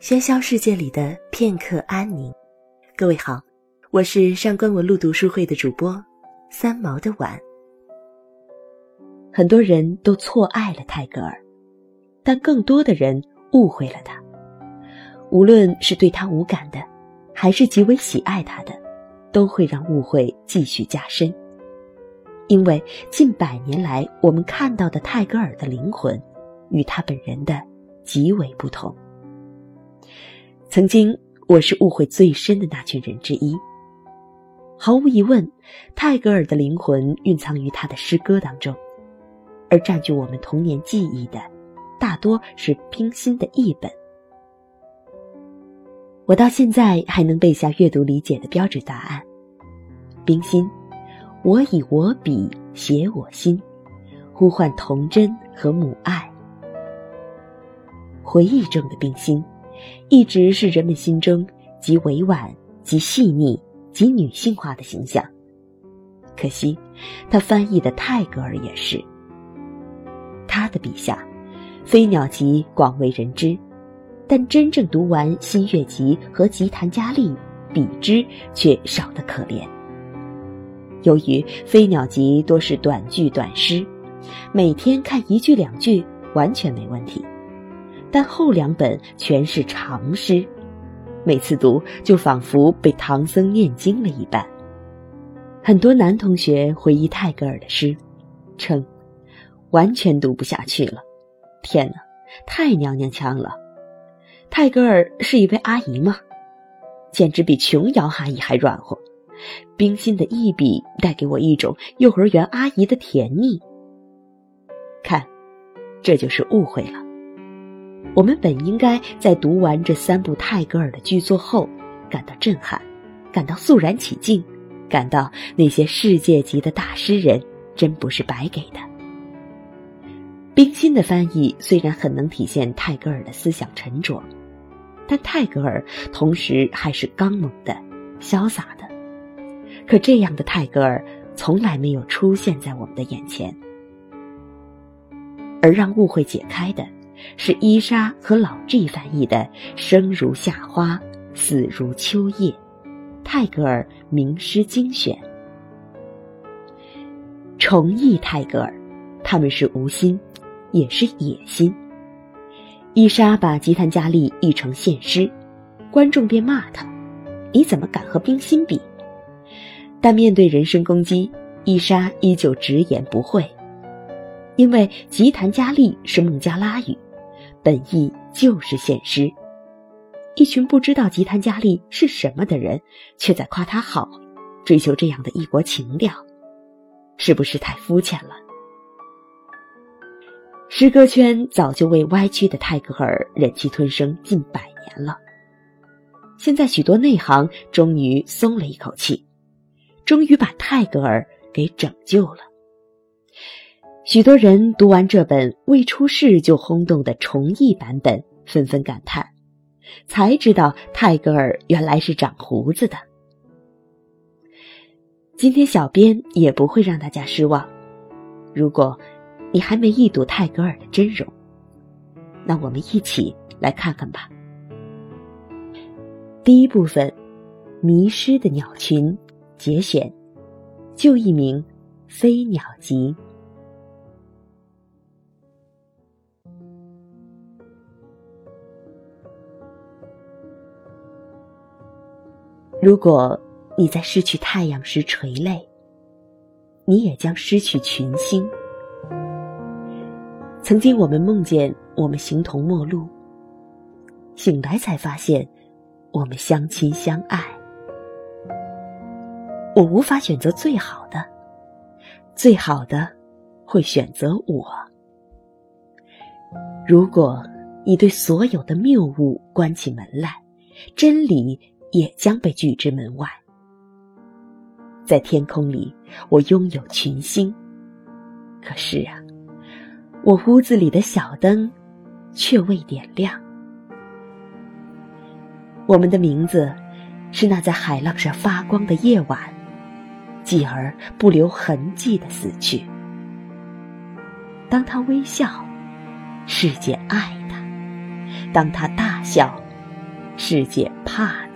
喧嚣世界里的片刻安宁。各位好，我是上官文露读书会的主播三毛的晚。很多人都错爱了泰戈尔，但更多的人误会了他。无论是对他无感的，还是极为喜爱他的，都会让误会继续加深。因为近百年来，我们看到的泰戈尔的灵魂，与他本人的极为不同。曾经，我是误会最深的那群人之一。毫无疑问，泰戈尔的灵魂蕴藏于他的诗歌当中，而占据我们童年记忆的，大多是冰心的译本。我到现在还能背下阅读理解的标准答案：冰心，我以我笔写我心，呼唤童真和母爱。回忆中的冰心。一直是人们心中极委婉、极细腻、极女性化的形象。可惜，他翻译的泰戈尔也是。他的笔下，《飞鸟集》广为人知，但真正读完《新月集》和《吉檀迦利》，比之却少得可怜。由于《飞鸟集》多是短句短诗，每天看一句两句完全没问题。但后两本全是长诗，每次读就仿佛被唐僧念经了一般。很多男同学回忆泰戈尔的诗，称完全读不下去了。天哪，太娘娘腔了！泰戈尔是一位阿姨吗？简直比琼瑶阿姨还软和。冰心的一笔带给我一种幼儿园阿姨的甜蜜。看，这就是误会了。我们本应该在读完这三部泰戈尔的巨作后，感到震撼，感到肃然起敬，感到那些世界级的大诗人真不是白给的。冰心的翻译虽然很能体现泰戈尔的思想沉着，但泰戈尔同时还是刚猛的、潇洒的。可这样的泰戈尔从来没有出现在我们的眼前，而让误会解开的。是伊莎和老 G 翻译的《生如夏花，死如秋叶》，泰戈尔名诗精选。重译泰戈尔，他们是无心，也是野心。伊莎把《吉檀迦利》译成现诗，观众便骂他：“你怎么敢和冰心比？”但面对人身攻击，伊莎依旧直言不讳，因为《吉檀迦利》是孟加拉语。本意就是现诗，一群不知道吉檀迦利是什么的人，却在夸他好，追求这样的异国情调，是不是太肤浅了？诗歌圈早就为歪曲的泰戈尔忍气吞声近百年了，现在许多内行终于松了一口气，终于把泰戈尔给拯救了。许多人读完这本未出世就轰动的重译版本，纷纷感叹，才知道泰戈尔原来是长胡子的。今天小编也不会让大家失望。如果你还没一睹泰戈尔的真容，那我们一起来看看吧。第一部分，《迷失的鸟群》节选，旧译名《飞鸟集》。如果你在失去太阳时垂泪，你也将失去群星。曾经我们梦见我们形同陌路，醒来才发现我们相亲相爱。我无法选择最好的，最好的会选择我。如果你对所有的谬误关起门来，真理。也将被拒之门外。在天空里，我拥有群星，可是啊，我屋子里的小灯却未点亮。我们的名字是那在海浪上发光的夜晚，继而不留痕迹的死去。当他微笑，世界爱他；当他大笑，世界怕他。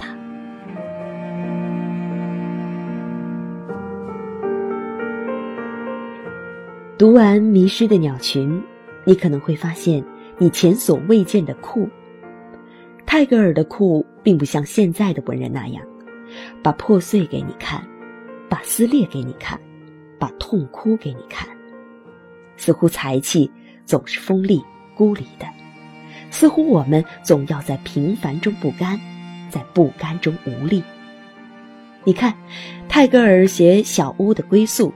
读完《迷失的鸟群》，你可能会发现你前所未见的酷。泰戈尔的酷，并不像现在的文人那样，把破碎给你看，把撕裂给你看，把痛哭给你看。似乎才气总是锋利、孤立的，似乎我们总要在平凡中不甘，在不甘中无力。你看，泰戈尔写小屋的归宿。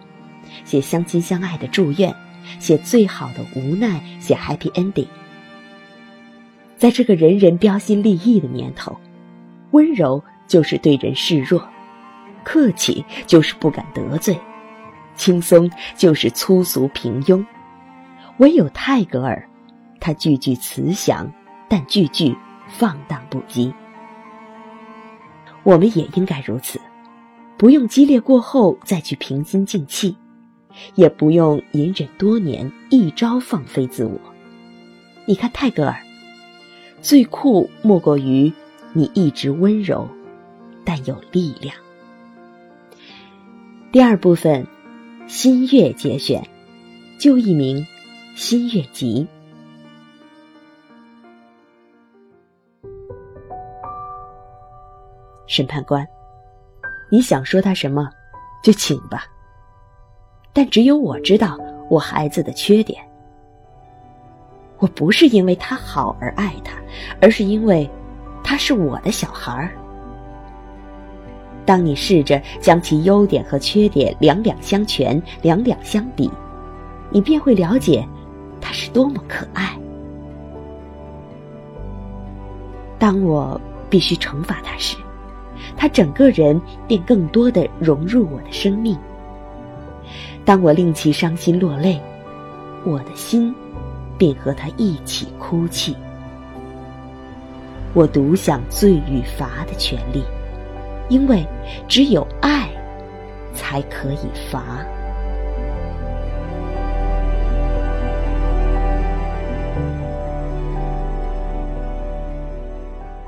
写相亲相爱的祝愿，写最好的无奈，写 happy ending。在这个人人标新立异的年头，温柔就是对人示弱，客气就是不敢得罪，轻松就是粗俗平庸。唯有泰戈尔，他句句慈祥，但句句放荡不羁。我们也应该如此，不用激烈过后再去平心静气。也不用隐忍多年，一朝放飞自我。你看泰戈尔，最酷莫过于你一直温柔，但有力量。第二部分，新月节选，就一名《新月集》。审判官，你想说他什么，就请吧。但只有我知道我孩子的缺点。我不是因为他好而爱他，而是因为他是我的小孩儿。当你试着将其优点和缺点两两相权、两两相比，你便会了解他是多么可爱。当我必须惩罚他时，他整个人便更多的融入我的生命。当我令其伤心落泪，我的心便和他一起哭泣。我独享罪与罚的权利，因为只有爱才可以罚。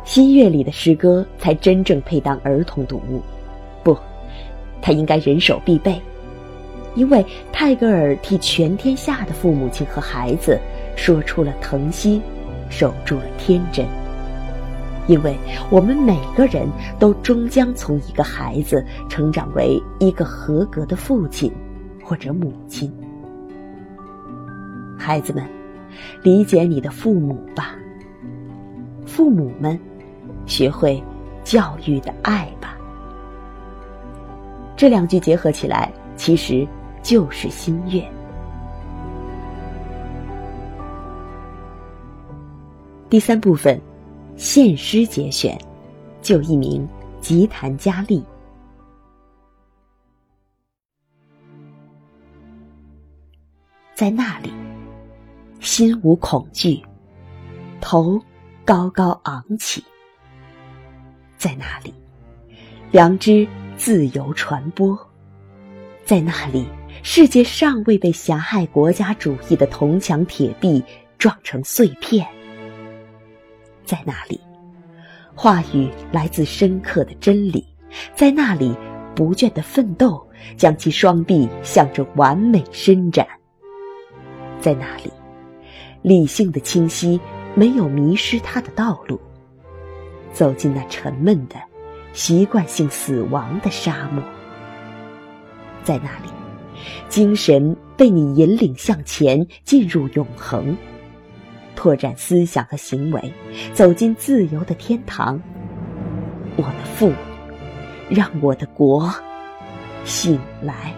新月里的诗歌才真正配当儿童读物，不，它应该人手必备。因为泰戈尔替全天下的父母亲和孩子说出了疼惜，守住了天真。因为我们每个人都终将从一个孩子成长为一个合格的父亲或者母亲。孩子们，理解你的父母吧。父母们，学会教育的爱吧。这两句结合起来，其实。就是心愿。第三部分，献诗节选，就一名吉檀佳丽。在那里，心无恐惧，头高高昂起。在那里，良知自由传播。在那里。世界尚未被狭隘国家主义的铜墙铁壁撞成碎片，在那里，话语来自深刻的真理，在那里，不倦的奋斗将其双臂向着完美伸展，在那里，理性的清晰没有迷失它的道路，走进那沉闷的、习惯性死亡的沙漠，在那里。精神被你引领向前，进入永恒，拓展思想和行为，走进自由的天堂。我的父，让我的国醒来。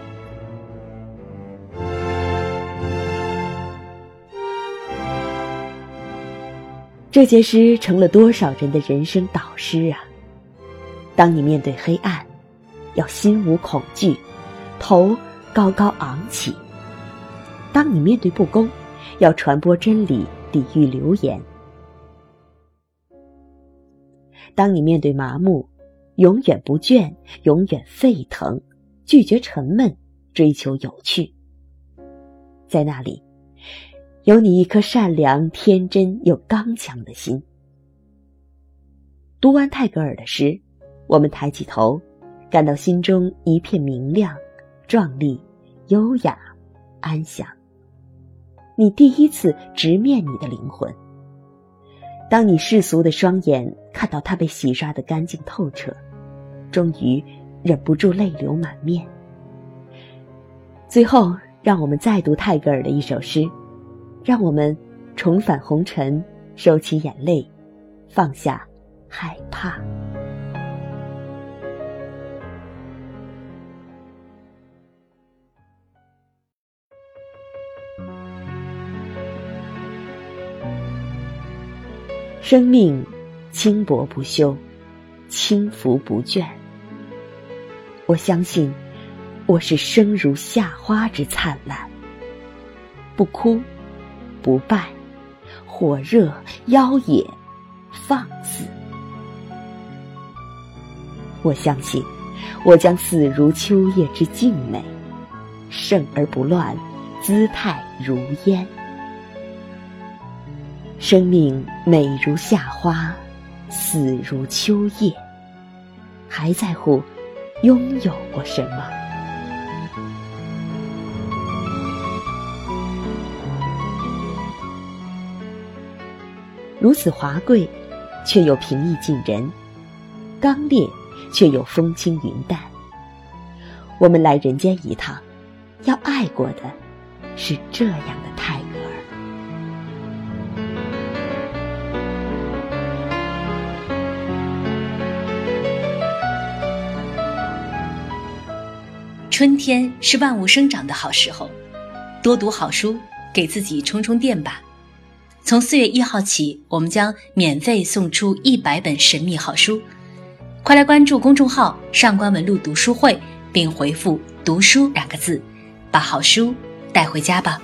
这些诗成了多少人的人生导师啊！当你面对黑暗，要心无恐惧，头。高高昂起。当你面对不公，要传播真理，抵御流言；当你面对麻木，永远不倦，永远沸腾，拒绝沉闷，追求有趣。在那里，有你一颗善良、天真又刚强的心。读完泰戈尔的诗，我们抬起头，感到心中一片明亮、壮丽、优雅、安详。你第一次直面你的灵魂。当你世俗的双眼看到它被洗刷的干净透彻，终于忍不住泪流满面。最后，让我们再读泰戈尔的一首诗，让我们重返红尘，收起眼泪，放下害怕。生命轻薄不休，轻浮不倦。我相信，我是生如夏花之灿烂，不哭，不败，火热妖冶，放肆。我相信，我将死如秋叶之静美，盛而不乱，姿态如烟。生命美如夏花，死如秋叶。还在乎拥有过什么？如此华贵，却又平易近人；刚烈，却又风轻云淡。我们来人间一趟，要爱过的，是这样的态度春天是万物生长的好时候，多读好书，给自己充充电吧。从四月一号起，我们将免费送出一百本神秘好书，快来关注公众号“上官文露读书会”，并回复“读书”两个字，把好书带回家吧。